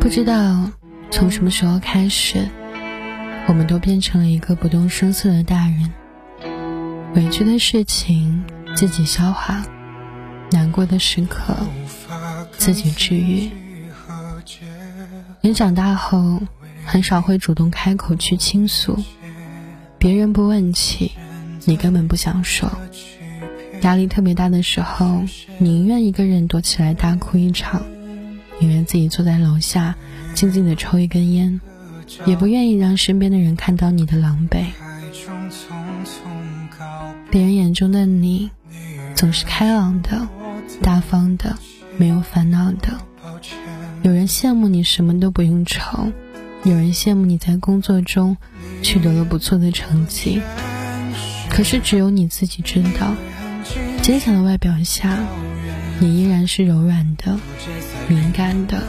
不知道从什么时候开始，我们都变成了一个不动声色的大人。委屈的事情自己消化，难过的时刻自己治愈。人长大后，很少会主动开口去倾诉，别人不问起，你根本不想说。压力特别大的时候，宁愿一个人躲起来大哭一场，宁愿自己坐在楼下静静的抽一根烟，也不愿意让身边的人看到你的狼狈。别人眼中的你，总是开朗的、大方的、没有烦恼的。有人羡慕你什么都不用愁，有人羡慕你在工作中取得了不错的成绩，可是只有你自己知道。坚强的外表下，你依然是柔软的、敏感的、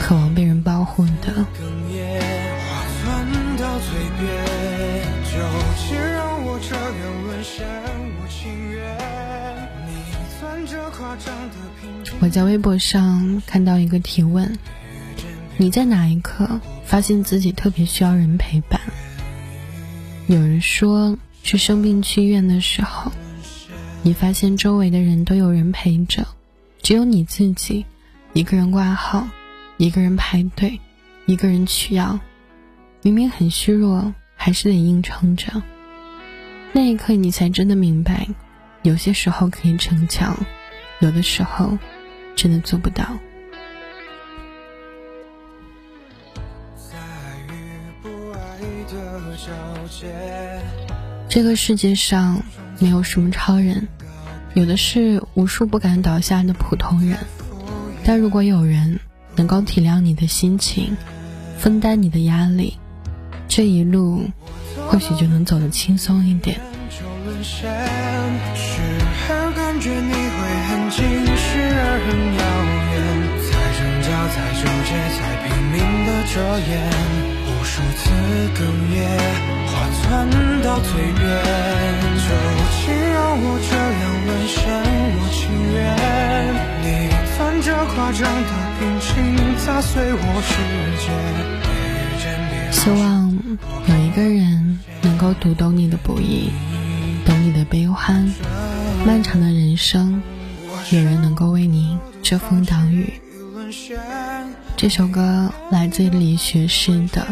渴望被人保护的。我在微博上看到一个提问：你在哪一刻发现自己特别需要人陪伴？有人说是生病去医院的时候。你发现周围的人都有人陪着，只有你自己一个人挂号，一个人排队，一个人取药，明明很虚弱，还是得硬撑着。那一刻，你才真的明白，有些时候可以逞强，有的时候真的做不到。这个世界上。没有什么超人，有的是无数不敢倒下的普通人。但如果有人能够体谅你的心情，分担你的压力，这一路或许就能走得轻松一点。无数次哽咽，话钻到最远。我希望有一个人能够读懂你的不易，懂你的悲欢。漫长的人生，有人能够为你遮风挡雨。这首歌来自李学士的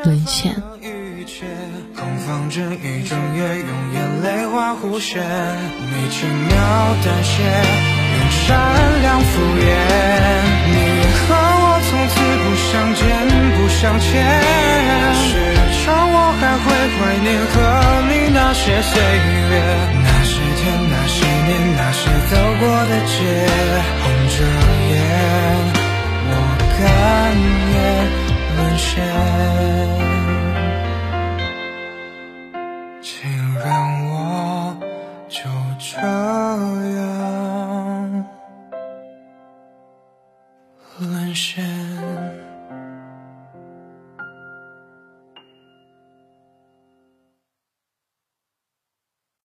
《沦陷》。放着一整夜，用眼泪画弧线，你轻描淡写，用善良敷衍。你和我从此不相见，不相欠。时常我还会怀念和你那些岁月，那些天，那些年，那些走过的街。这样沦陷